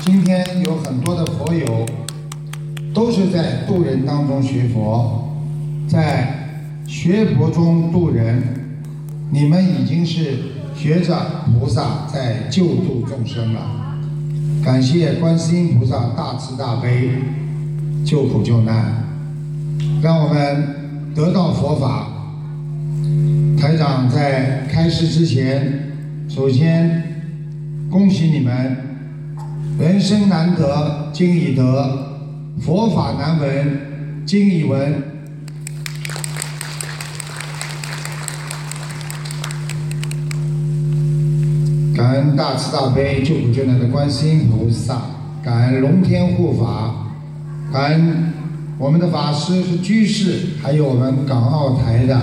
今天有很多的佛友都是在渡人当中学佛，在学佛中渡人，你们已经是学着菩萨在救度众生了。感谢观世音菩萨大慈大悲，救苦救难，让我们得到佛法。台长在开示之前，首先恭喜你们。人生难得经已得，佛法难闻经已闻。感恩大慈大悲救苦救难的观世音菩萨，感恩龙天护法，感恩我们的法师和居士，还有我们港澳台的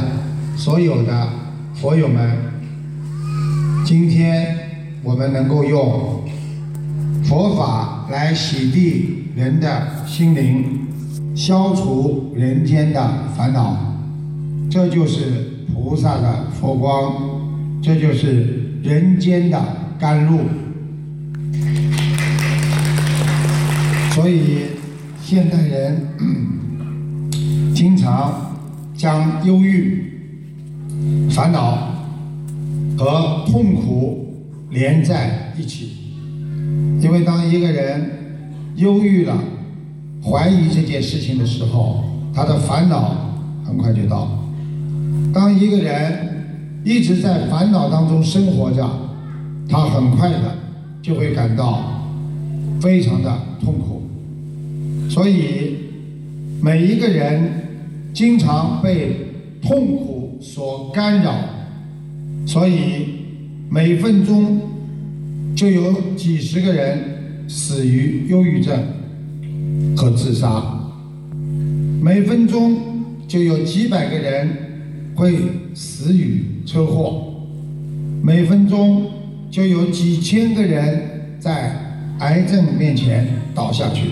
所有的佛友们。今天我们能够用。佛法来洗涤人的心灵，消除人间的烦恼，这就是菩萨的佛光，这就是人间的甘露。所以，现代人 经常将忧郁、烦恼和痛苦连在一起。因为当一个人忧郁了、怀疑这件事情的时候，他的烦恼很快就到。当一个人一直在烦恼当中生活着，他很快的就会感到非常的痛苦。所以，每一个人经常被痛苦所干扰，所以每分钟。就有几十个人死于忧郁症和自杀，每分钟就有几百个人会死于车祸，每分钟就有几千个人在癌症面前倒下去。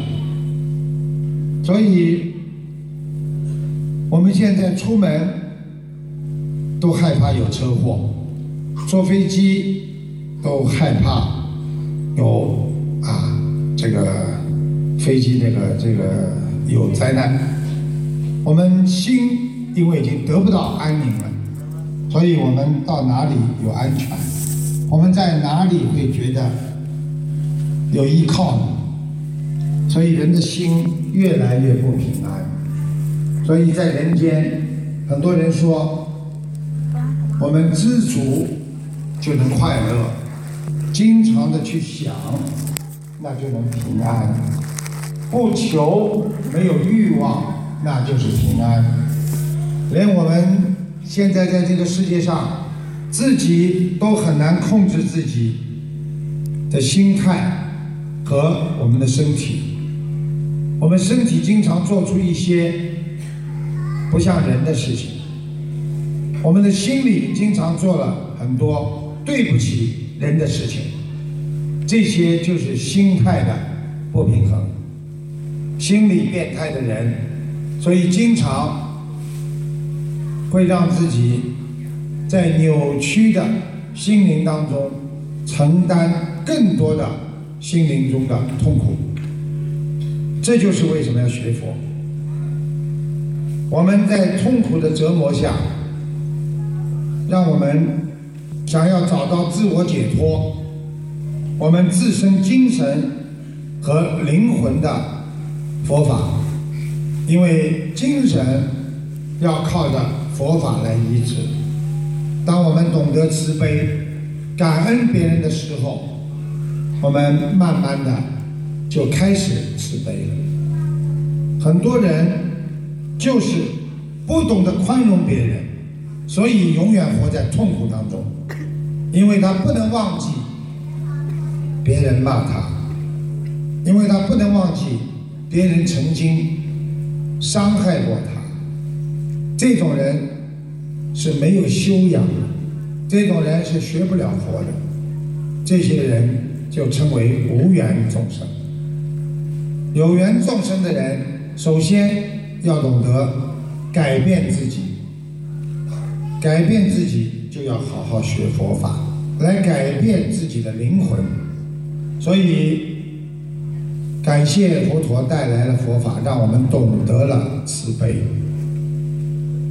所以，我们现在出门都害怕有车祸，坐飞机。都害怕有啊，这个飞机这个这个有灾难。我们心因为已经得不到安宁了，所以我们到哪里有安全？我们在哪里会觉得有依靠呢？所以人的心越来越不平安。所以在人间，很多人说，我们知足就能快乐。经常的去想，那就能平安；不求，没有欲望，那就是平安。连我们现在在这个世界上，自己都很难控制自己的心态和我们的身体。我们身体经常做出一些不像人的事情，我们的心里经常做了很多对不起。人的事情，这些就是心态的不平衡，心理变态的人，所以经常会让自己在扭曲的心灵当中承担更多的心灵中的痛苦。这就是为什么要学佛。我们在痛苦的折磨下，让我们。想要找到自我解脱，我们自身精神和灵魂的佛法，因为精神要靠着佛法来医治。当我们懂得慈悲、感恩别人的时候，我们慢慢的就开始慈悲了。很多人就是不懂得宽容别人，所以永远活在痛苦当中。因为他不能忘记别人骂他，因为他不能忘记别人曾经伤害过他。这种人是没有修养的，这种人是学不了佛的。这些人就称为无缘众生。有缘众生的人，首先要懂得改变自己，改变自己就要好好学佛法。来改变自己的灵魂，所以感谢佛陀带来了佛法，让我们懂得了慈悲。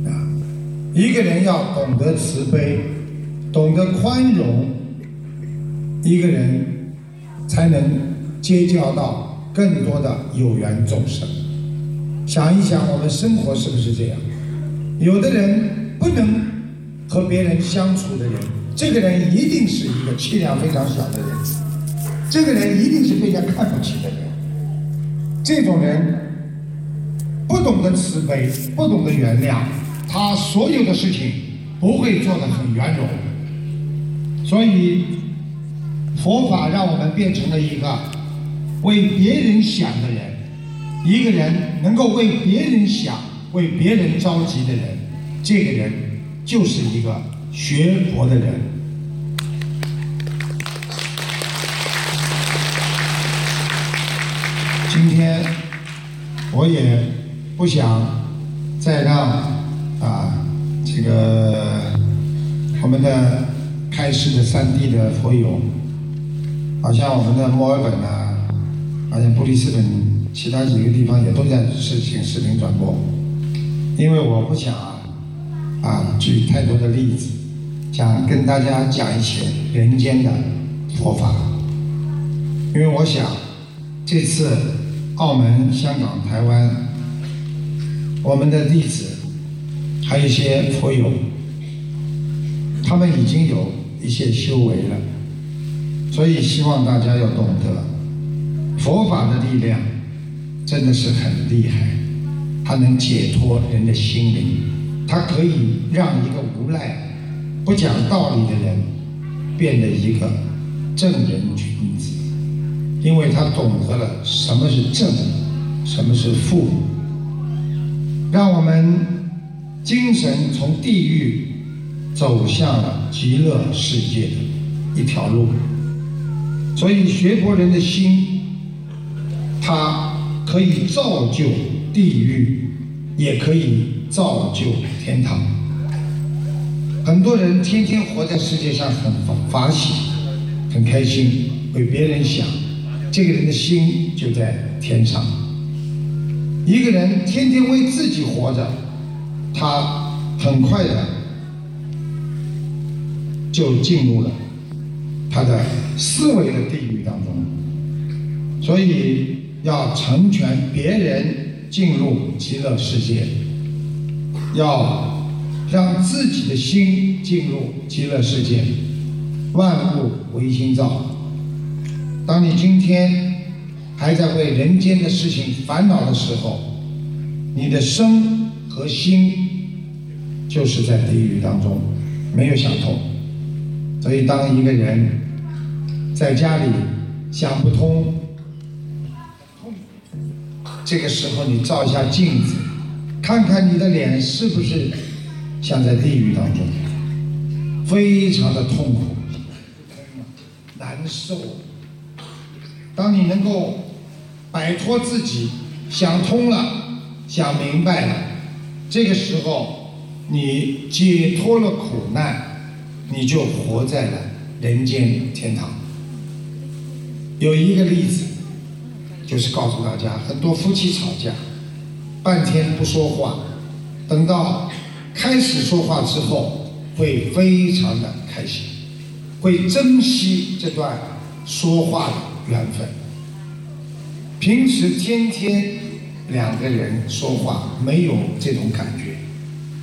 啊，一个人要懂得慈悲，懂得宽容，一个人才能结交到更多的有缘众生。想一想，我们生活是不是这样？有的人不能和别人相处的人，这个人一定是一个气量非常小的人，这个人一定是被人看不起的人。这种人不懂得慈悲，不懂得原谅，他所有的事情不会做得很圆融。所以佛法让我们变成了一个为别人想的人。一个人能够为别人想、为别人着急的人，这个人就是一个学佛的人。今天我也不想再让啊这个我们的开示的三地的佛友，好像我们的墨尔本啊，好像布里斯本。其他几个地方也都在实行视频转播，因为我不想举太多的例子，想跟大家讲一些人间的佛法，因为我想这次澳门、香港、台湾，我们的弟子还有一些佛友，他们已经有一些修为了，所以希望大家要懂得佛法的力量。真的是很厉害，它能解脱人的心灵，它可以让一个无赖、不讲道理的人变得一个正人君子，因为他懂得了什么是正，什么是负，让我们精神从地狱走向了极乐世界的一条路。所以学佛人的心，他。可以造就地狱，也可以造就天堂。很多人天天活在世界上很法喜，很开心，为别人想，这个人的心就在天上。一个人天天为自己活着，他很快的就进入了他的思维的地狱当中。所以。要成全别人进入极乐世界，要让自己的心进入极乐世界。万物唯心造。当你今天还在为人间的事情烦恼的时候，你的身和心就是在地狱当中没有想通。所以，当一个人在家里想不通。这个时候，你照一下镜子，看看你的脸是不是像在地狱当中，非常的痛苦、难受。当你能够摆脱自己，想通了、想明白了，这个时候你解脱了苦难，你就活在了人间天堂。有一个例子。就是告诉大家，很多夫妻吵架，半天不说话，等到开始说话之后，会非常的开心，会珍惜这段说话的缘分。平时天天两个人说话没有这种感觉，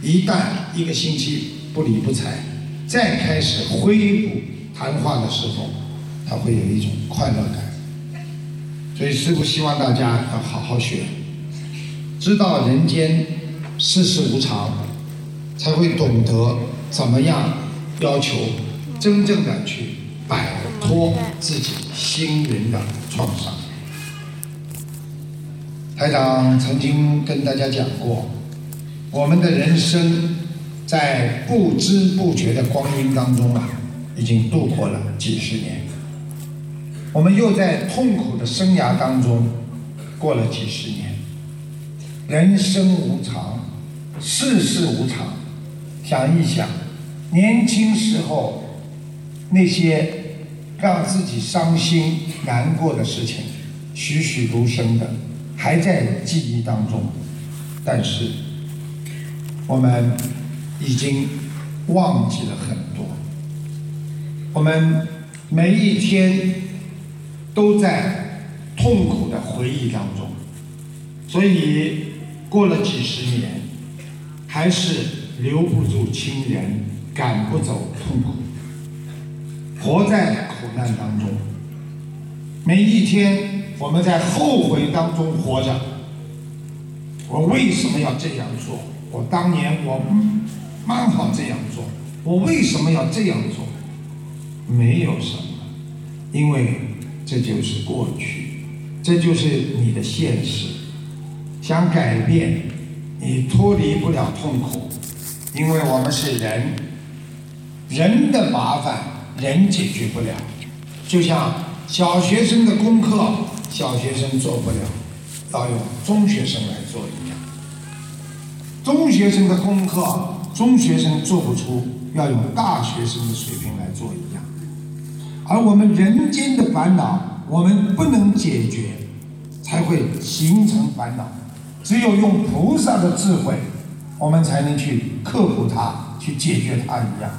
一旦一个星期不理不睬，再开始恢复谈话的时候，他会有一种快乐感。所以师父希望大家要好好学，知道人间世事无常，才会懂得怎么样要求真正的去摆脱自己心灵的创伤。台长曾经跟大家讲过，我们的人生在不知不觉的光阴当中啊，已经度过了几十年。我们又在痛苦的生涯当中过了几十年。人生无常，世事无常。想一想，年轻时候那些让自己伤心难过的事情，栩栩如生的还在记忆当中，但是我们已经忘记了很多。我们每一天都在痛苦的回忆当中，所以过了几十年，还是留不住亲人，赶不走痛苦。活在苦难当中，每一天我们在后悔当中活着。我为什么要这样做？我当年我蛮好这样做，我为什么要这样做？没有什么，因为这就是过去，这就是你的现实。想改变，你脱离不了痛苦，因为我们是人，人的麻烦。人解决不了，就像小学生的功课，小学生做不了，要用中学生来做一样；中学生的功课，中学生做不出，要用大学生的水平来做一样。而我们人间的烦恼，我们不能解决，才会形成烦恼。只有用菩萨的智慧，我们才能去克服它，去解决它一样。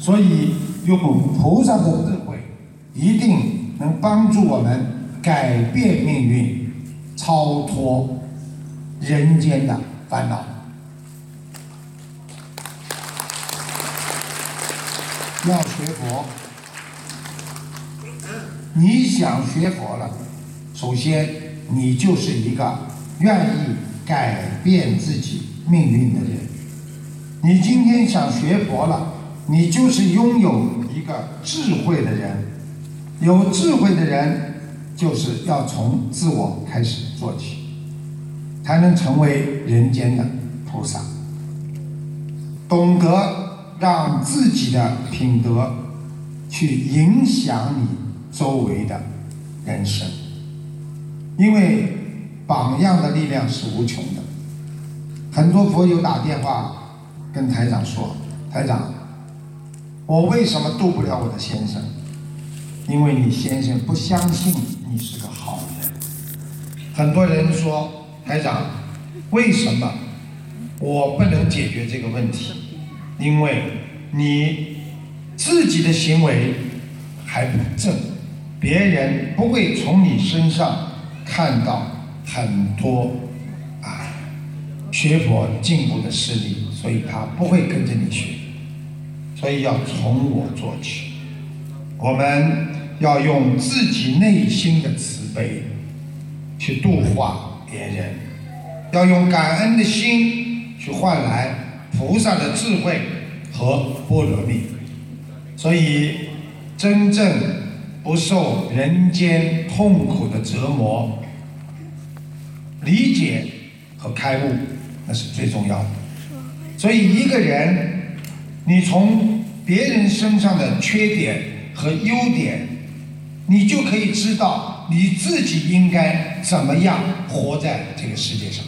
所以。用菩萨的智慧，一定能帮助我们改变命运，超脱人间的烦恼。要学佛，你想学佛了，首先你就是一个愿意改变自己命运的人。你今天想学佛了。你就是拥有一个智慧的人，有智慧的人就是要从自我开始做起，才能成为人间的菩萨。懂得让自己的品德去影响你周围的人生，因为榜样的力量是无穷的。很多佛友打电话跟台长说：“台长。”我为什么渡不了我的先生？因为你先生不相信你是个好人。很多人说，台长，为什么我不能解决这个问题？因为你自己的行为还不正，别人不会从你身上看到很多啊学佛进步的事例，所以他不会跟着你学。所以要从我做起，我们要用自己内心的慈悲去度化别人，要用感恩的心去换来菩萨的智慧和波罗蜜。所以，真正不受人间痛苦的折磨，理解和开悟，那是最重要的。所以，一个人。你从别人身上的缺点和优点，你就可以知道你自己应该怎么样活在这个世界上。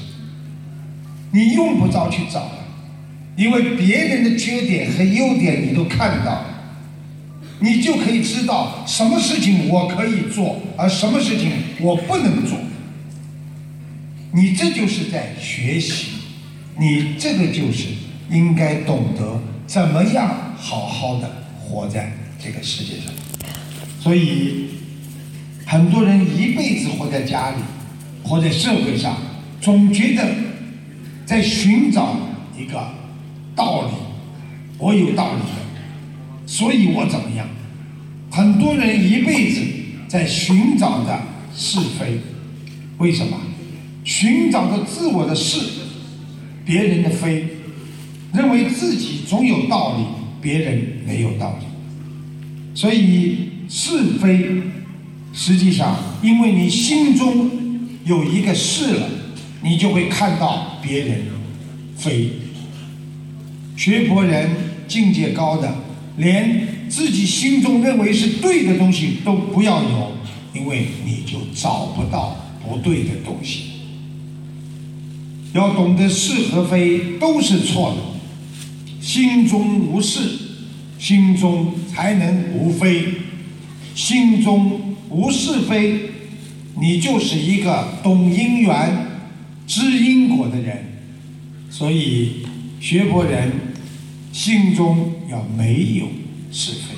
你用不着去找，因为别人的缺点和优点你都看到，你就可以知道什么事情我可以做，而什么事情我不能做。你这就是在学习，你这个就是应该懂得。怎么样好好的活在这个世界上？所以很多人一辈子活在家里，活在社会上，总觉得在寻找一个道理。我有道理，所以我怎么样？很多人一辈子在寻找着是非，为什么？寻找着自我的是，别人的非。认为自己总有道理，别人没有道理，所以是非，实际上因为你心中有一个是了，你就会看到别人非。学佛人境界高的，连自己心中认为是对的东西都不要有，因为你就找不到不对的东西。要懂得是和非都是错的。心中无是，心中才能无非。心中无是非，你就是一个懂因缘、知因果的人。所以学佛人心中要没有是非，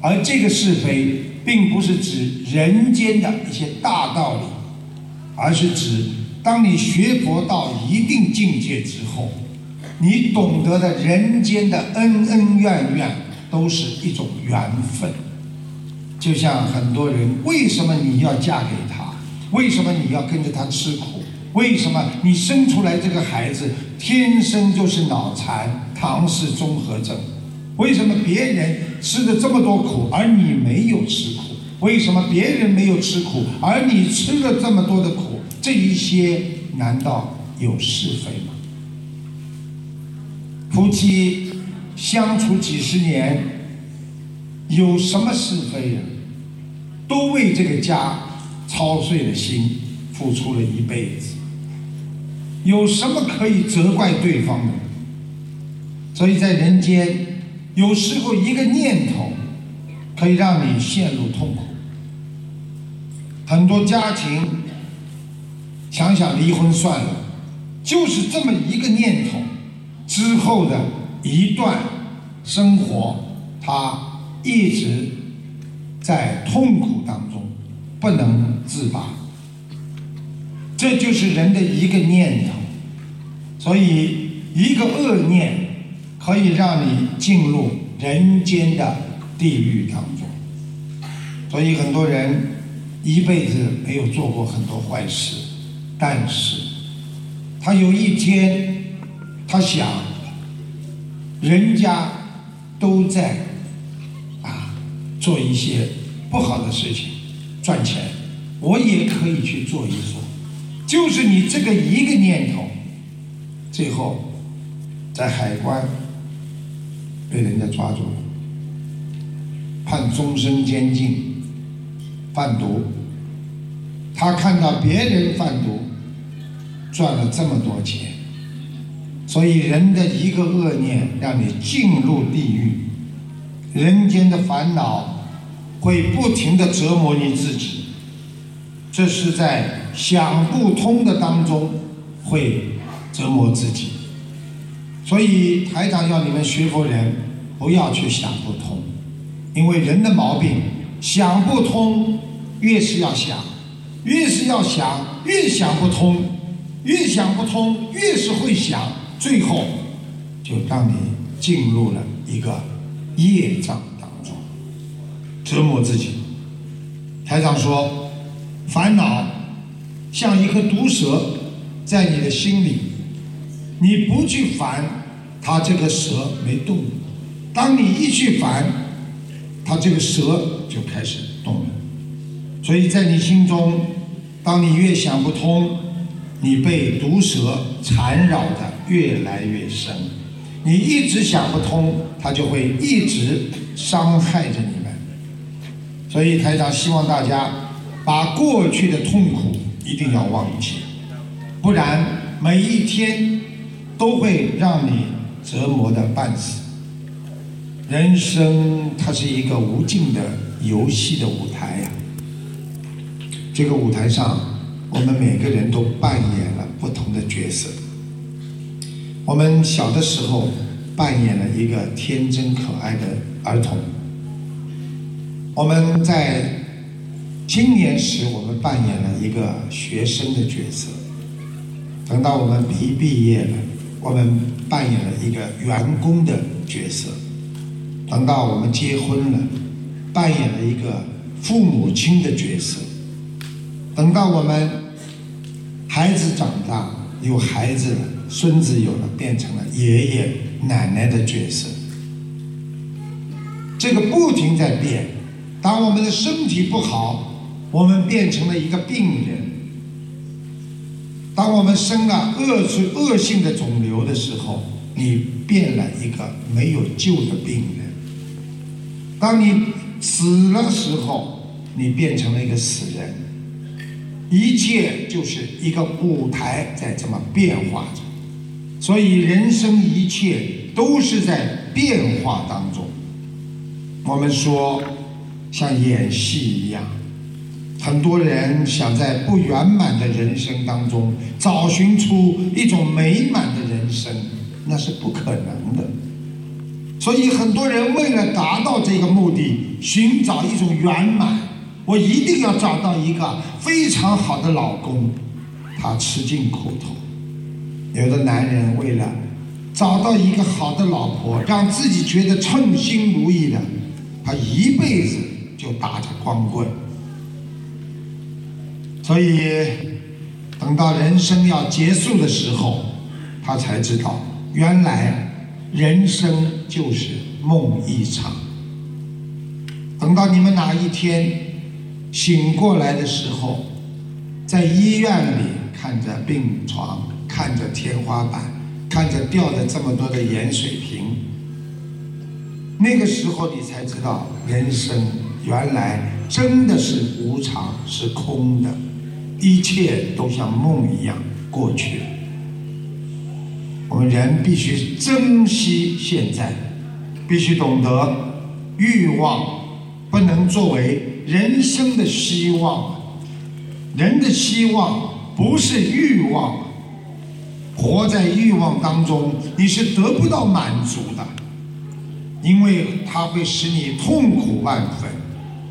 而这个是非并不是指人间的一些大道理，而是指当你学佛到一定境界之后，你懂得的人间的恩恩怨怨都是一种缘分。就像很多人，为什么你要嫁给他？为什么你要跟着他吃苦？为什么你生出来这个孩子天生就是脑残、唐氏综合症？为什么别人吃的这么多苦，而你没有吃苦？为什么别人没有吃苦，而你吃了这么多的苦？这一些难道有是非吗？夫妻相处几十年，有什么是非呀？都为这个家操碎了心，付出了一辈子。有什么可以责怪对方的？所以在人间，有时候一个念头可以让你陷入痛苦。很多家庭想想离婚算了，就是这么一个念头之后的一段生活，他一直在痛苦当中不能自拔。这就是人的一个念头，所以一个恶念可以让你进入人间的地狱当中。所以很多人一辈子没有做过很多坏事，但是他有一天他想，人家都在啊做一些不好的事情赚钱，我也可以去做一做。就是你这个一个念头，最后在海关被人家抓住了，判终身监禁，贩毒。他看到别人贩毒赚了这么多钱，所以人的一个恶念让你进入地狱，人间的烦恼会不停的折磨你自己。这是在想不通的当中会折磨自己，所以台长要你们学佛人不要去想不通，因为人的毛病想不通，越是要想，越是要想，越想不通，越想不通，越是会想，最后就让你进入了一个业障当中，折磨自己。台长说。烦恼像一颗毒蛇在你的心里，你不去烦，它这个蛇没动；当你一去烦，它这个蛇就开始动了。所以在你心中，当你越想不通，你被毒蛇缠绕的越来越深。你一直想不通，它就会一直伤害着你们。所以台长希望大家。把过去的痛苦一定要忘记，不然每一天都会让你折磨的半死。人生它是一个无尽的游戏的舞台呀，这个舞台上，我们每个人都扮演了不同的角色。我们小的时候扮演了一个天真可爱的儿童，我们在。青年时，我们扮演了一个学生的角色；等到我们毕毕业了，我们扮演了一个员工的角色；等到我们结婚了，扮演了一个父母亲的角色；等到我们孩子长大，有孩子了，孙子有了，变成了爷爷奶奶的角色。这个不停在变。当我们的身体不好，我们变成了一个病人。当我们生了恶性恶性的肿瘤的时候，你变了一个没有救的病人。当你死的时候，你变成了一个死人。一切就是一个舞台在这么变化着，所以人生一切都是在变化当中。我们说。像演戏一样。很多人想在不圆满的人生当中找寻出一种美满的人生，那是不可能的。所以很多人为了达到这个目的，寻找一种圆满，我一定要找到一个非常好的老公，他吃尽苦头。有的男人为了找到一个好的老婆，让自己觉得称心如意的，他一辈子就打着光棍。所以，等到人生要结束的时候，他才知道，原来人生就是梦一场。等到你们哪一天醒过来的时候，在医院里看着病床，看着天花板，看着吊着这么多的盐水瓶，那个时候你才知道，人生原来真的是无常，是空的。一切都像梦一样过去了。我们人必须珍惜现在，必须懂得欲望不能作为人生的希望。人的希望不是欲望，活在欲望当中，你是得不到满足的，因为它会使你痛苦万分。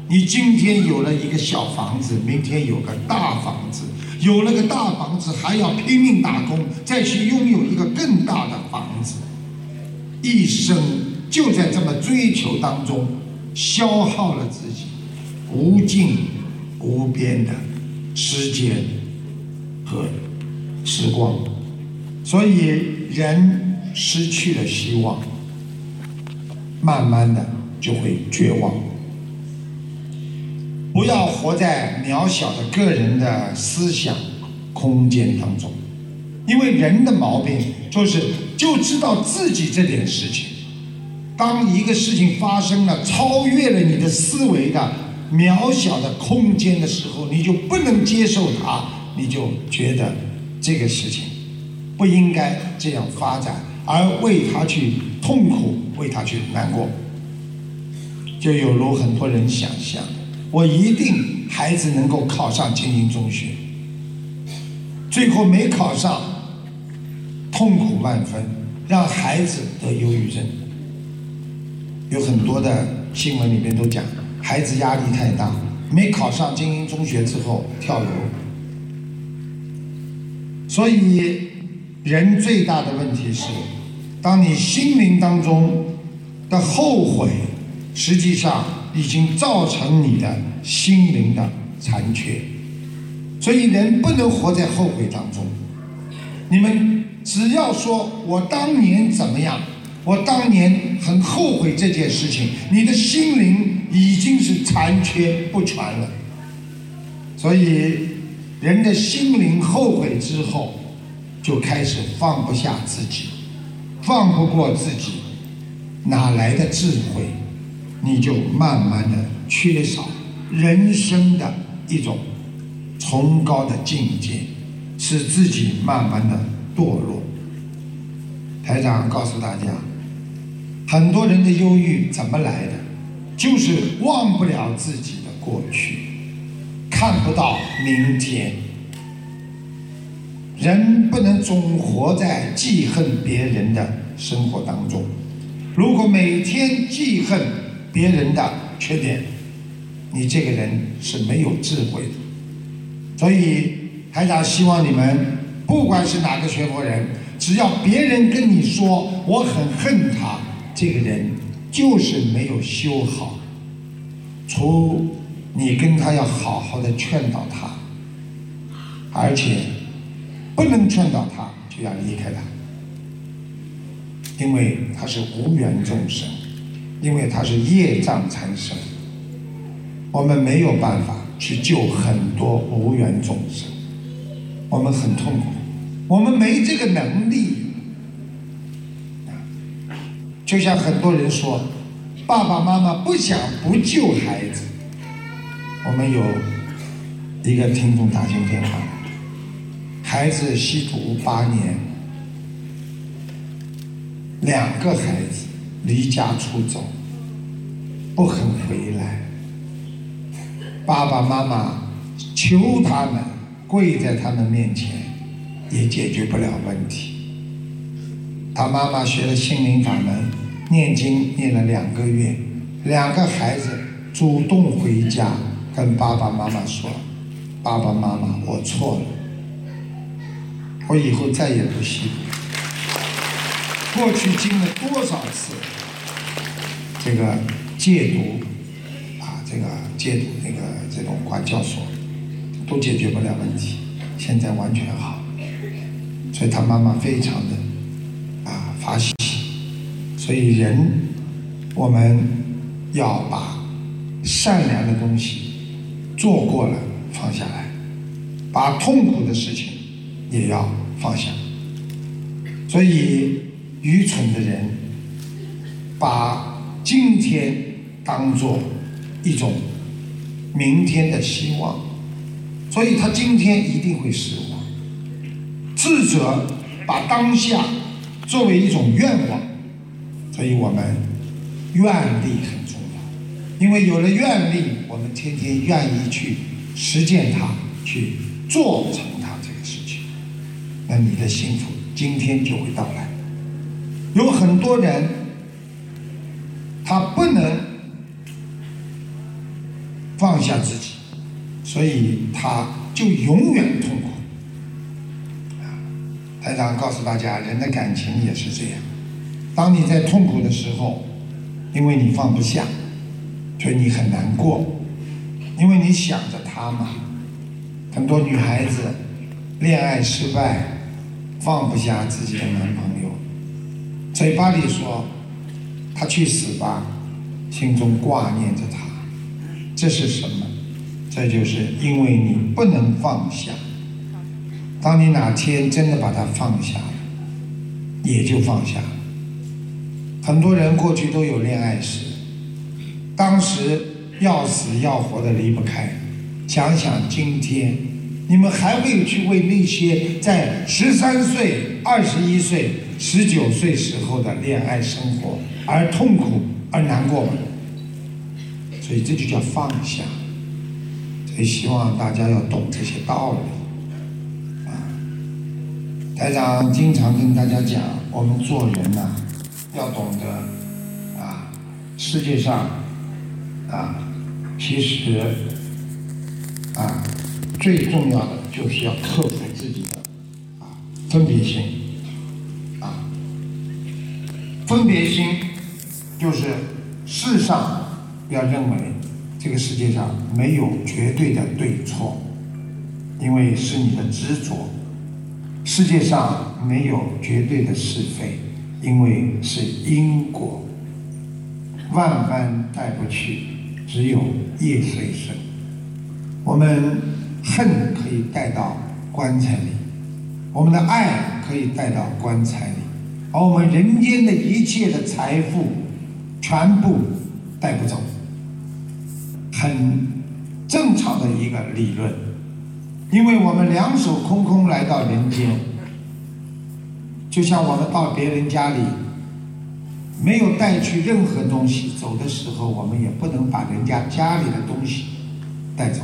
你今天有了一个小房子，明天有个大房子，有了个大房子，还要拼命打工，再去拥有一个更大的房子，一生就在这么追求当中消耗了自己，无尽无边的时间和时光，所以人失去了希望，慢慢的就会绝望。不要活在渺小的个人的思想空间当中，因为人的毛病就是就知道自己这点事情。当一个事情发生了，超越了你的思维的渺小的空间的时候，你就不能接受它，你就觉得这个事情不应该这样发展，而为他去痛苦，为他去难过，就有如很多人想象。我一定孩子能够考上精英中学，最后没考上，痛苦万分，让孩子得忧郁症。有很多的新闻里面都讲，孩子压力太大，没考上精英中学之后跳楼。所以，人最大的问题是，当你心灵当中的后悔，实际上。已经造成你的心灵的残缺，所以人不能活在后悔当中。你们只要说我当年怎么样，我当年很后悔这件事情，你的心灵已经是残缺不全了。所以人的心灵后悔之后，就开始放不下自己，放不过自己，哪来的智慧？你就慢慢的缺少人生的一种崇高的境界，使自己慢慢的堕落。台长告诉大家，很多人的忧郁怎么来的，就是忘不了自己的过去，看不到明天。人不能总活在记恨别人的生活当中，如果每天记恨。别人的缺点，你这个人是没有智慧的。所以，台长希望你们，不管是哪个学佛人，只要别人跟你说我很恨他，这个人就是没有修好。除你跟他要好好的劝导他，而且不能劝导他就要离开他，因为他是无缘众生。因为他是业障产生，我们没有办法去救很多无缘众生，我们很痛苦，我们没这个能力。就像很多人说，爸爸妈妈不想不救孩子。我们有一个听众打进电话，孩子吸毒八年，两个孩子。离家出走，不肯回来，爸爸妈妈求他们跪在他们面前，也解决不了问题。他妈妈学了心灵法门，念经念了两个月，两个孩子主动回家跟爸爸妈妈说：“爸爸妈妈，我错了，我以后再也不吸毒。”过去经了多少次这个戒毒啊，这个戒毒那个这种管教所，都解决不了问题，现在完全好，所以他妈妈非常的啊发喜，所以人我们要把善良的东西做过了放下来，把痛苦的事情也要放下，所以。愚蠢的人把今天当做一种明天的希望，所以他今天一定会失望。智者把当下作为一种愿望，所以我们愿力很重要。因为有了愿力，我们天天愿意去实践它，去做成它这个事情，那你的幸福今天就会到来。有很多人，他不能放下自己，所以他就永远痛。台长告诉大家，人的感情也是这样。当你在痛苦的时候，因为你放不下，所以你很难过，因为你想着他嘛。很多女孩子恋爱失败，放不下自己的男朋友。嘴巴里说“他去死吧”，心中挂念着他，这是什么？这就是因为你不能放下。当你哪天真的把它放下了，也就放下。很多人过去都有恋爱史，当时要死要活的离不开。想想今天，你们还会去为那些在十三岁、二十一岁？十九岁时候的恋爱生活而痛苦而难过吗，所以这就叫放下。所以希望大家要懂这些道理。台长经常跟大家讲，我们做人呐，要懂得啊，世界上啊，其实啊，最重要的就是要克服自己的啊分别心啊。分别心就是世上要认为这个世界上没有绝对的对错，因为是你的执着；世界上没有绝对的是非，因为是因果。万般带不去，只有业随身。我们恨可以带到棺材里，我们的爱可以带到棺材里。而我们人间的一切的财富，全部带不走，很正常的一个理论，因为我们两手空空来到人间，就像我们到别人家里，没有带去任何东西，走的时候我们也不能把人家家里的东西带走。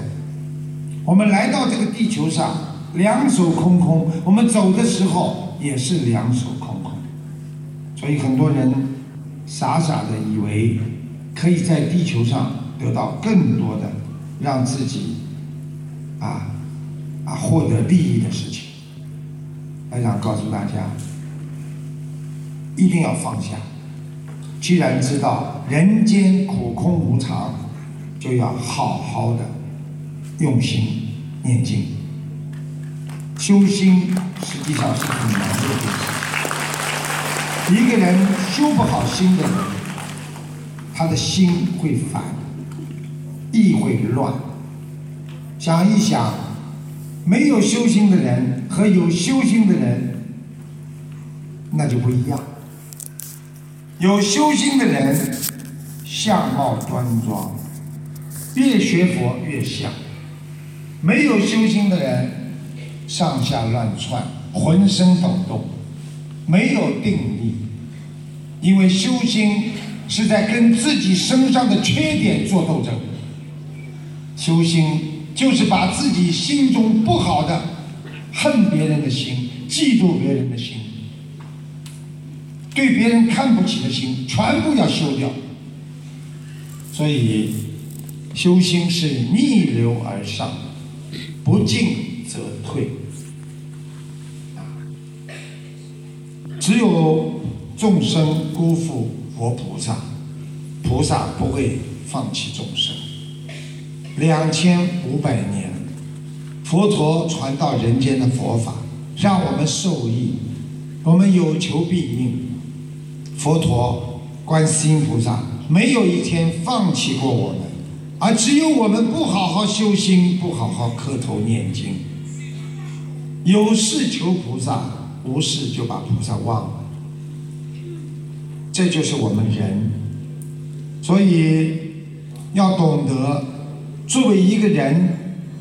我们来到这个地球上，两手空空，我们走的时候也是两手空空。所以很多人傻傻的以为可以在地球上得到更多的让自己啊啊获得利益的事情。我想告诉大家，一定要放下。既然知道人间苦空无常，就要好好的用心念经。修心实际上是很难的事情。一个人修不好心的人，他的心会烦，意会乱。想一想，没有修心的人和有修心的人，那就不一样。有修心的人相貌端庄，越学佛越像；没有修心的人上下乱窜，浑身抖动。没有定力，因为修心是在跟自己身上的缺点做斗争。修心就是把自己心中不好的、恨别人的心、嫉妒别人的心、对别人看不起的心，全部要修掉。所以，修心是逆流而上，不进则退。只有众生辜负佛菩萨，菩萨不会放弃众生。两千五百年，佛陀传到人间的佛法，让我们受益，我们有求必应。佛陀、观世音菩萨没有一天放弃过我们，而只有我们不好好修心，不好好磕头念经，有事求菩萨。无事就把菩萨忘了，这就是我们人。所以要懂得，作为一个人，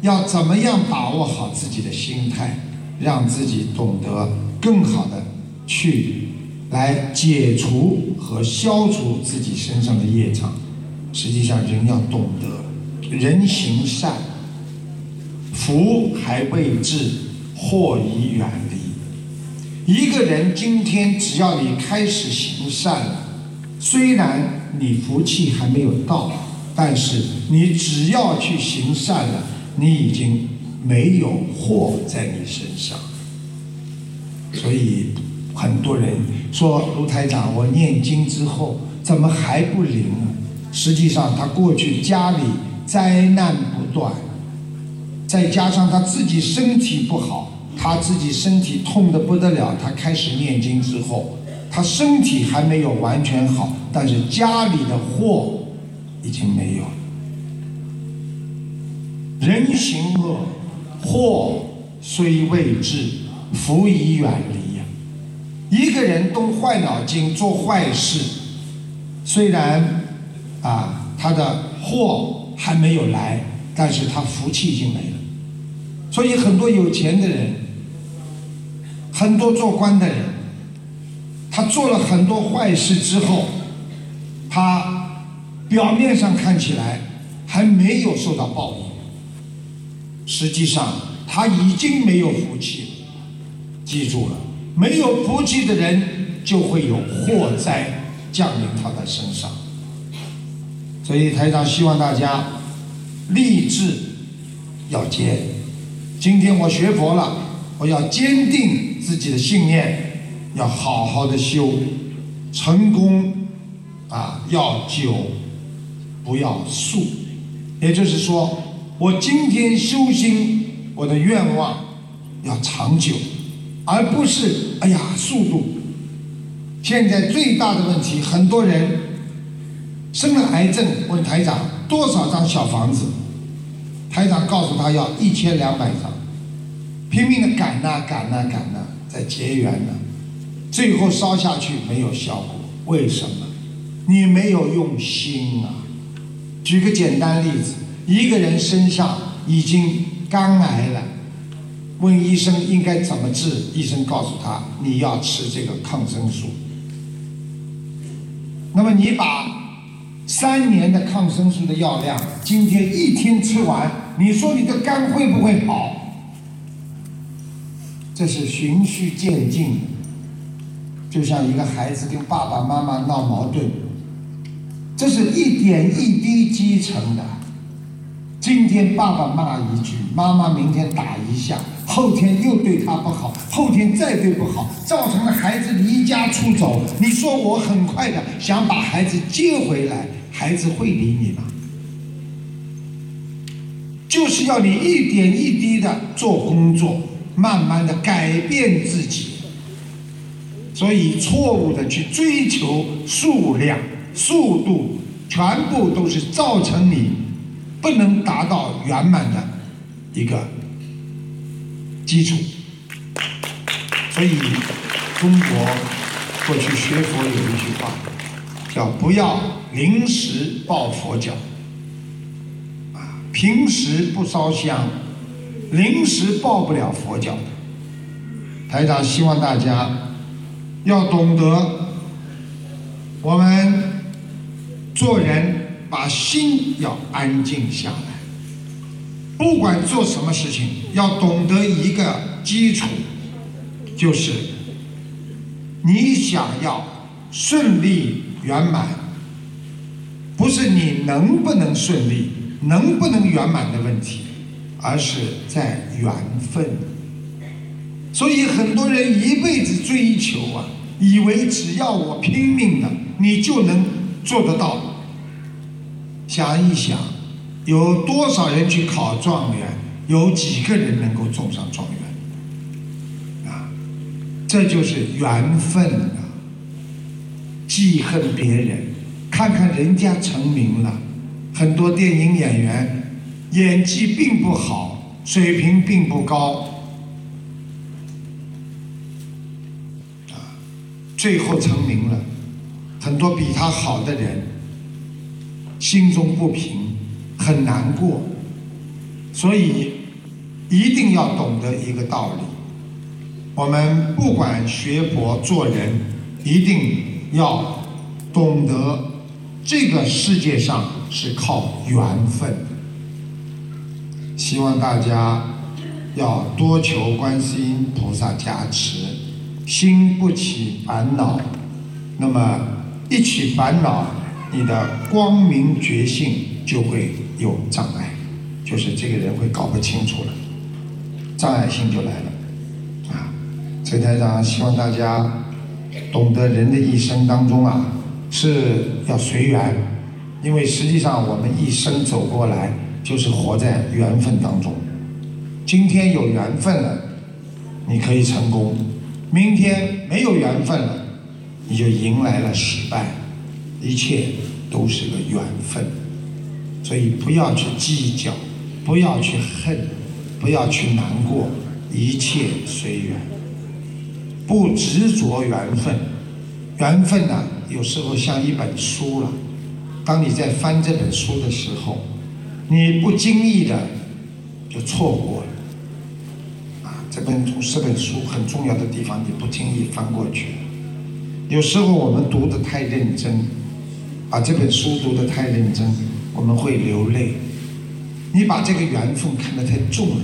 要怎么样把握好自己的心态，让自己懂得更好的去来解除和消除自己身上的业障。实际上，人要懂得，人行善，福还未至，祸已远离。一个人今天只要你开始行善了，虽然你福气还没有到，但是你只要去行善了，你已经没有祸在你身上。所以很多人说卢台长，我念经之后怎么还不灵呢？实际上他过去家里灾难不断，再加上他自己身体不好。他自己身体痛得不得了，他开始念经之后，他身体还没有完全好，但是家里的祸已经没有了。人行恶，祸虽未至，福已远离呀。一个人动坏脑筋做坏事，虽然啊他的祸还没有来，但是他福气已经没了。所以很多有钱的人。很多做官的人，他做了很多坏事之后，他表面上看起来还没有受到报应，实际上他已经没有福气了。记住了，没有福气的人就会有祸灾降临他的身上。所以台长希望大家立志要坚。今天我学佛了，我要坚定。自己的信念要好好的修，成功啊要久，不要速。也就是说，我今天修心，我的愿望要长久，而不是哎呀速度。现在最大的问题，很多人生了癌症，问台长多少张小房子，台长告诉他要一千两百张，拼命的赶呐赶呐赶呐。在结缘呢，最后烧下去没有效果，为什么？你没有用心啊！举个简单例子，一个人身上已经肝癌了，问医生应该怎么治，医生告诉他你要吃这个抗生素。那么你把三年的抗生素的药量，今天一天吃完，你说你的肝会不会好？这是循序渐进，就像一个孩子跟爸爸妈妈闹矛盾，这是一点一滴积成的。今天爸爸骂一句，妈妈明天打一下，后天又对他不好，后天再对不好，造成了孩子离家出走。你说我很快的想把孩子接回来，孩子会理你吗？就是要你一点一滴的做工作。慢慢的改变自己，所以错误的去追求数量、速度，全部都是造成你不能达到圆满的一个基础。所以，中国过去学佛有一句话，叫“不要临时抱佛脚”，啊，平时不烧香。临时抱不了佛脚，台长希望大家要懂得，我们做人把心要安静下来，不管做什么事情，要懂得一个基础，就是你想要顺利圆满，不是你能不能顺利、能不能圆满的问题，而是在缘分。所以很多人一辈子追求啊，以为只要我拼命了，你就能做得到。想一想。有多少人去考状元？有几个人能够中上状元？啊，这就是缘分啊！记恨别人，看看人家成名了，很多电影演员演技并不好，水平并不高，啊，最后成名了，很多比他好的人心中不平。很难过，所以一定要懂得一个道理：我们不管学佛做人，一定要懂得这个世界上是靠缘分。希望大家要多求观世音菩萨加持，心不起烦恼，那么一起烦恼，你的光明觉性就会。有障碍，就是这个人会搞不清楚了，障碍性就来了，啊！陈台长希望大家懂得人的一生当中啊是要随缘，因为实际上我们一生走过来就是活在缘分当中。今天有缘分了，你可以成功；明天没有缘分了，你就迎来了失败。一切都是个缘分。所以不要去计较，不要去恨，不要去难过，一切随缘，不执着缘分。缘分呢，有时候像一本书了。当你在翻这本书的时候，你不经意的就错过了。啊，这本这本书很重要的地方，你不经意翻过去了。有时候我们读的太认真，把这本书读的太认真。我们会流泪，你把这个缘分看得太重了，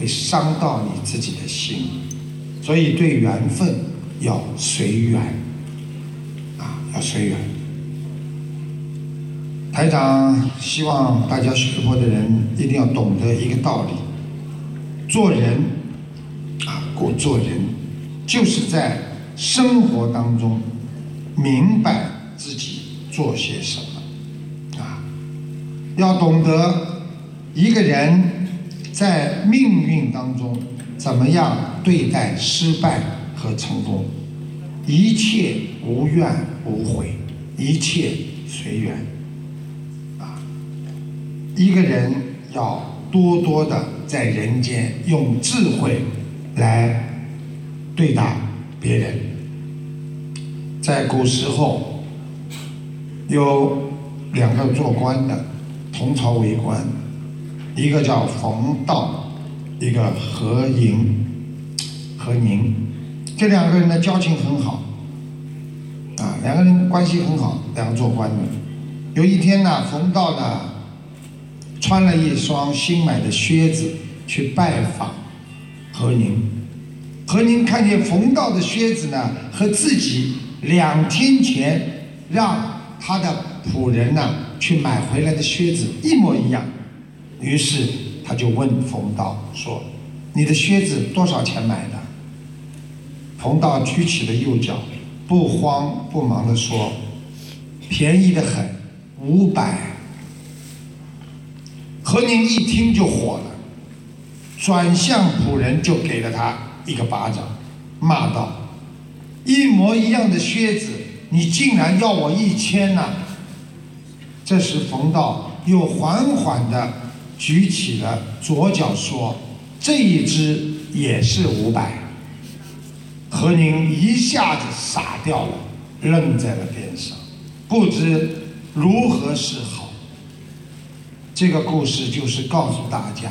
会伤到你自己的心，所以对缘分要随缘，啊，要随缘。台长希望大家学佛的人一定要懂得一个道理：做人，啊，过做人，就是在生活当中明白自己做些什么。啊要懂得一个人在命运当中怎么样对待失败和成功，一切无怨无悔，一切随缘。啊，一个人要多多的在人间用智慧来对待别人。在古时候，有两个做官的。同朝为官，一个叫冯道，一个何盈、何宁，这两个人的交情很好，啊，两个人关系很好，两个做官的。有一天呢，冯道呢穿了一双新买的靴子去拜访何宁，何宁看见冯道的靴子呢和自己两天前让他的仆人呢。去买回来的靴子一模一样，于是他就问冯道说：“你的靴子多少钱买的？”冯道举起了右脚，不慌不忙地说：“便宜的很，五百。”何宁一听就火了，转向仆人就给了他一个巴掌，骂道：“一模一样的靴子，你竟然要我一千呐！”这时，冯道又缓缓地举起了左脚，说：“这一只也是五百。”何宁一下子傻掉了，愣在了边上，不知如何是好。这个故事就是告诉大家：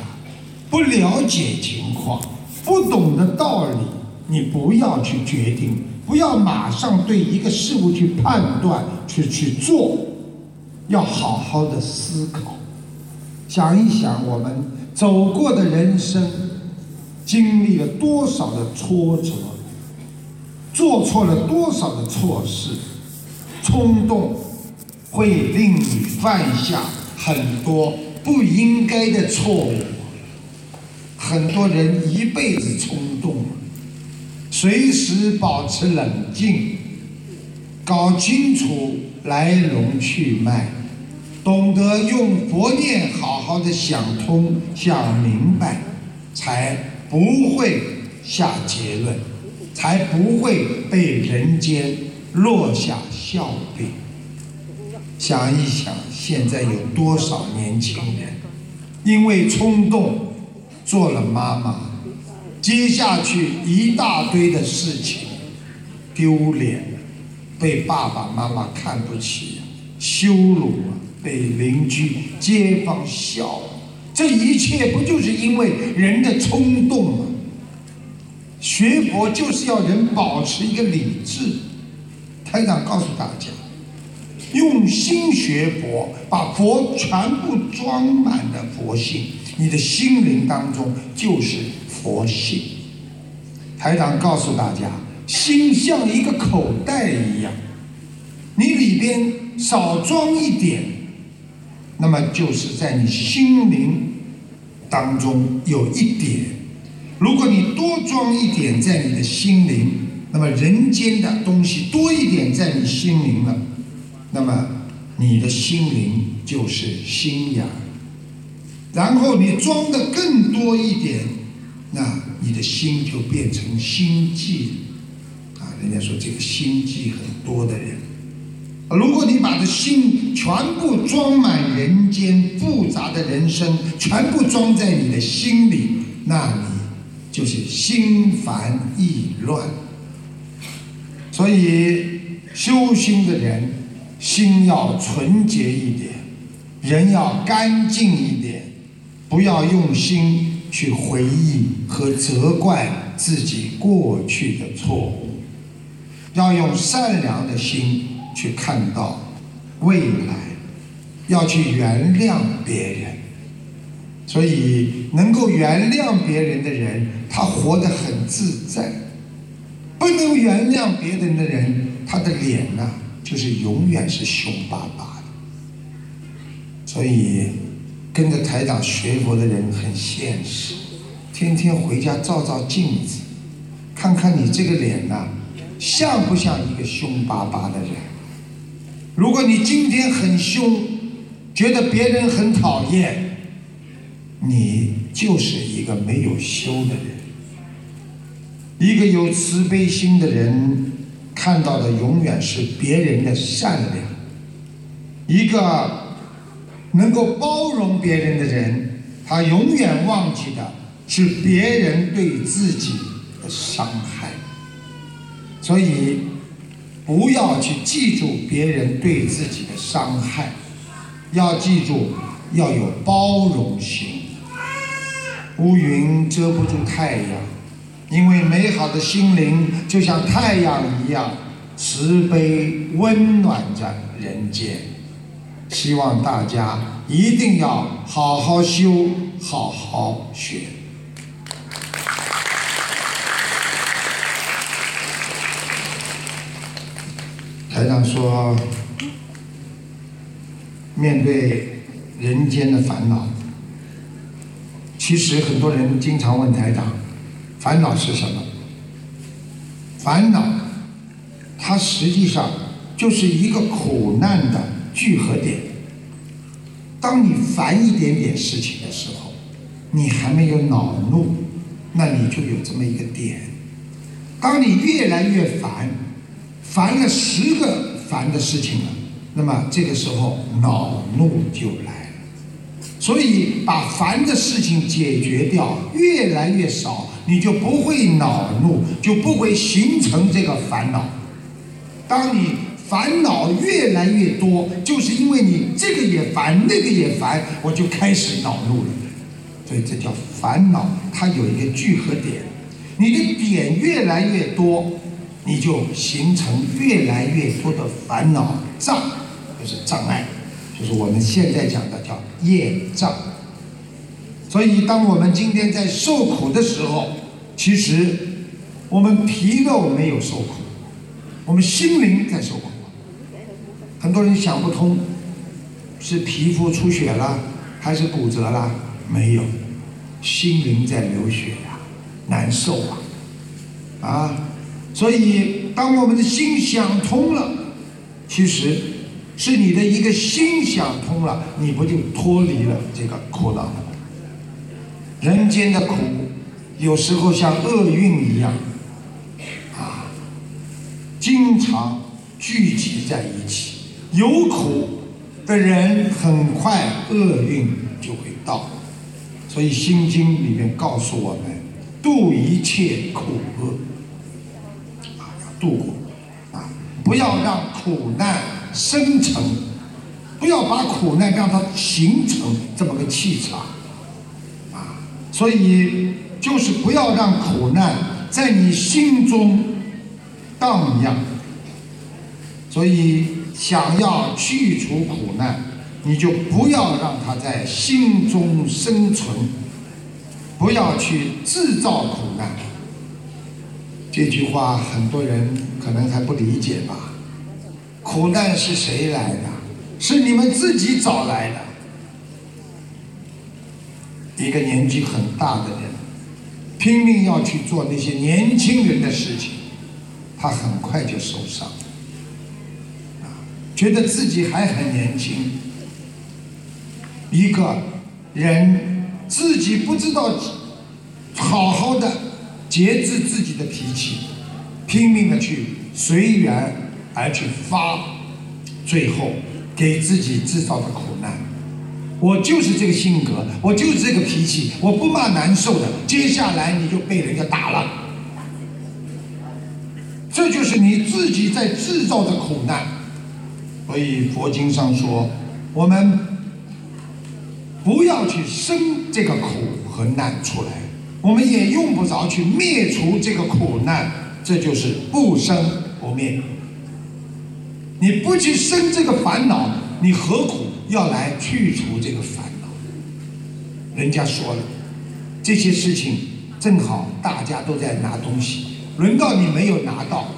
不了解情况，不懂的道理，你不要去决定，不要马上对一个事物去判断，去去做。要好好的思考，想一想，我们走过的人生，经历了多少的挫折，做错了多少的错事，冲动会令你犯下很多不应该的错误。很多人一辈子冲动，随时保持冷静，搞清楚来龙去脉，懂得用佛念好好的想通、想明白，才不会下结论，才不会被人间落下笑柄。想一想，现在有多少年轻人因为冲动？做了妈妈，接下去一大堆的事情，丢脸，被爸爸妈妈看不起，羞辱啊，被邻居、街坊笑，这一切不就是因为人的冲动吗？学佛就是要人保持一个理智。台长告诉大家，用心学佛，把佛全部装满的佛性。你的心灵当中就是佛性。台长告诉大家，心像一个口袋一样，你里边少装一点，那么就是在你心灵当中有一点。如果你多装一点在你的心灵，那么人间的东西多一点在你心灵了，那么你的心灵就是心眼。然后你装的更多一点，那你的心就变成心计啊！人家说这个心计很多的人，如果你把这心全部装满人间复杂的人生，全部装在你的心里，那你就是心烦意乱。所以修心的人，心要纯洁一点，人要干净一点。不要用心去回忆和责怪自己过去的错误，要用善良的心去看到未来，要去原谅别人。所以，能够原谅别人的人，他活得很自在；不能原谅别人的人，他的脸呢，就是永远是凶巴巴的。所以。跟着台长学佛的人很现实，天天回家照照镜子，看看你这个脸呐，像不像一个凶巴巴的人？如果你今天很凶，觉得别人很讨厌，你就是一个没有修的人。一个有慈悲心的人，看到的永远是别人的善良。一个。能够包容别人的人，他永远忘记的是别人对自己的伤害。所以，不要去记住别人对自己的伤害，要记住要有包容心。乌云遮不住太阳，因为美好的心灵就像太阳一样，慈悲温暖着人间。希望大家一定要好好修，好好学。台长说，面对人间的烦恼，其实很多人经常问台长，烦恼是什么？烦恼，它实际上就是一个苦难的。聚合点。当你烦一点点事情的时候，你还没有恼怒，那你就有这么一个点。当你越来越烦，烦了十个烦的事情了，那么这个时候恼怒就来了。所以把烦的事情解决掉，越来越少，你就不会恼怒，就不会形成这个烦恼。当你。烦恼越来越多，就是因为你这个也烦，那个也烦，我就开始恼怒了。所以这叫烦恼，它有一个聚合点。你的点越来越多，你就形成越来越多的烦恼障，就是障碍，就是我们现在讲的叫业障。所以，当我们今天在受苦的时候，其实我们皮肉没有受苦，我们心灵在受苦。很多人想不通，是皮肤出血了，还是骨折了？没有，心灵在流血呀，难受啊，啊！所以，当我们的心想通了，其实是你的一个心想通了，你不就脱离了这个苦恼了吗？人间的苦，有时候像厄运一样，啊，经常聚集在一起。有苦的人，很快厄运就会到。所以《心经》里面告诉我们，度一切苦厄，啊，要度过，啊，不要让苦难生成，不要把苦难让它形成这么个气场啊。所以，就是不要让苦难在你心中荡漾。所以，想要去除苦难，你就不要让它在心中生存，不要去制造苦难。这句话很多人可能还不理解吧？苦难是谁来的？是你们自己找来的。一个年纪很大的人，拼命要去做那些年轻人的事情，他很快就受伤。觉得自己还很年轻。一个人自己不知道好好的节制自己的脾气，拼命的去随缘而去发，最后给自己制造的苦难。我就是这个性格，我就是这个脾气，我不骂难受的。接下来你就被人家打了，这就是你自己在制造的苦难。所以佛经上说，我们不要去生这个苦和难出来，我们也用不着去灭除这个苦难，这就是不生不灭。你不去生这个烦恼，你何苦？要来去除这个烦恼，人家说了，这些事情正好大家都在拿东西，轮到你没有拿到，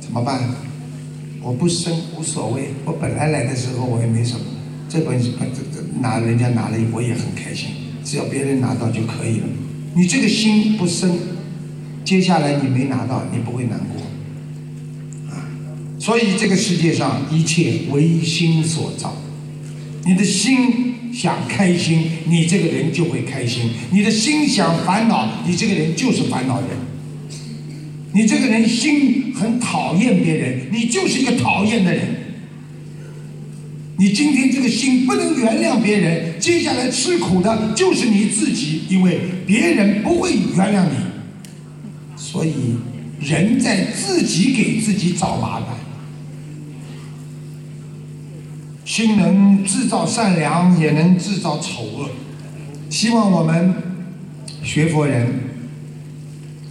怎么办？我不生无所谓，我本来来的时候我也没什么，这本本这这拿人家拿了我也很开心，只要别人拿到就可以了。你这个心不生，接下来你没拿到，你不会难过啊。所以这个世界上一切唯心所造。你的心想开心，你这个人就会开心；你的心想烦恼，你这个人就是烦恼人。你这个人心很讨厌别人，你就是一个讨厌的人。你今天这个心不能原谅别人，接下来吃苦的就是你自己，因为别人不会原谅你。所以，人在自己给自己找麻烦。心能制造善良，也能制造丑恶。希望我们学佛人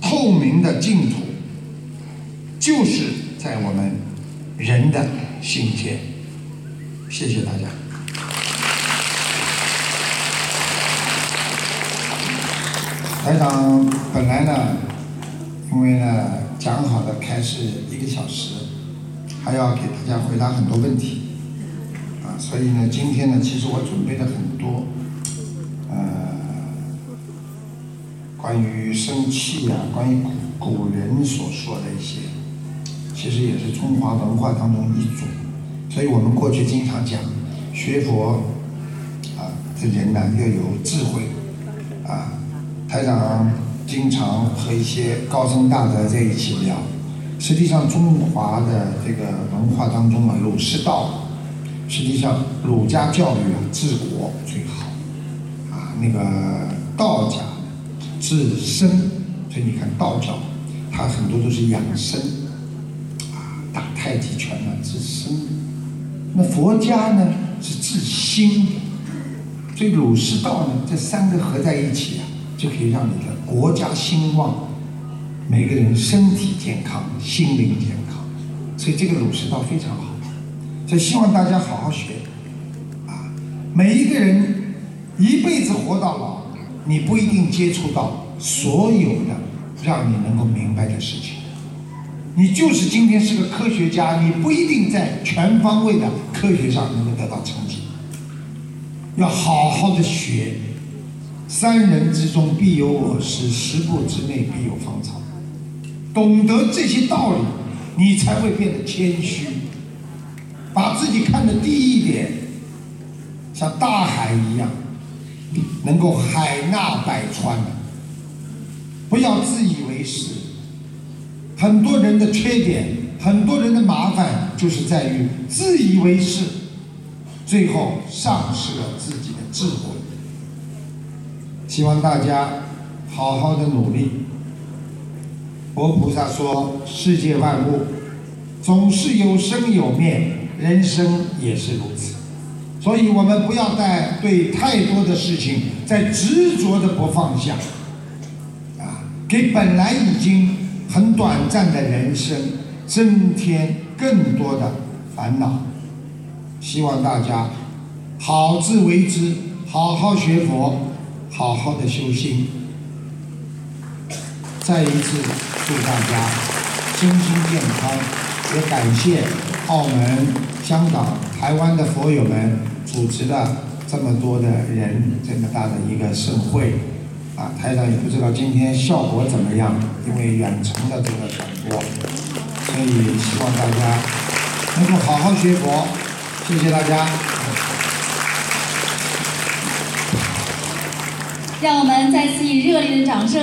透明的净土，就是在我们人的心间。谢谢大家。台长本来呢，因为呢讲好的开始一个小时，还要给大家回答很多问题。啊所以呢，今天呢，其实我准备了很多，呃，关于生气呀，关于古古人所说的一些，其实也是中华文化当中一种。所以我们过去经常讲，学佛啊，这人呢要有智慧啊。台长经常和一些高僧大德在一起聊，实际上中华的这个文化当中啊，儒释道。实际上，儒家教育啊，治国最好，啊，那个道家治身，所以你看道教，它很多都是养生，打太极拳呢，治身。那佛家呢是治心，所以儒释道呢这三个合在一起啊，就可以让你的国家兴旺，每个人身体健康，心灵健康，所以这个儒释道非常好。所以希望大家好好学，啊，每一个人一辈子活到老，你不一定接触到所有的让你能够明白的事情。你就是今天是个科学家，你不一定在全方位的科学上能够得到成绩。要好好的学，三人之中必有我师，十步之内必有芳草。懂得这些道理，你才会变得谦虚，把自己看得低一点，像大海一样，能够海纳百川。不要自以为是。很多人的缺点，很多人的麻烦，就是在于自以为是，最后丧失了自己的智慧。希望大家好好的努力。佛菩萨说：“世界万物总是有生有灭，人生也是如此。所以我们不要再对太多的事情再执着的不放下，啊，给本来已经。”很短暂的人生，增添更多的烦恼。希望大家好自为之，好好学佛，好好的修心。再一次祝大家身心健康，也感谢澳门、香港、台湾的佛友们主持了这么多的人，这么大的一个盛会。啊，台长也不知道今天效果怎么样，因为远程的这个传播，所以希望大家能够好好学佛，谢谢大家。让我们再次以热烈的掌声。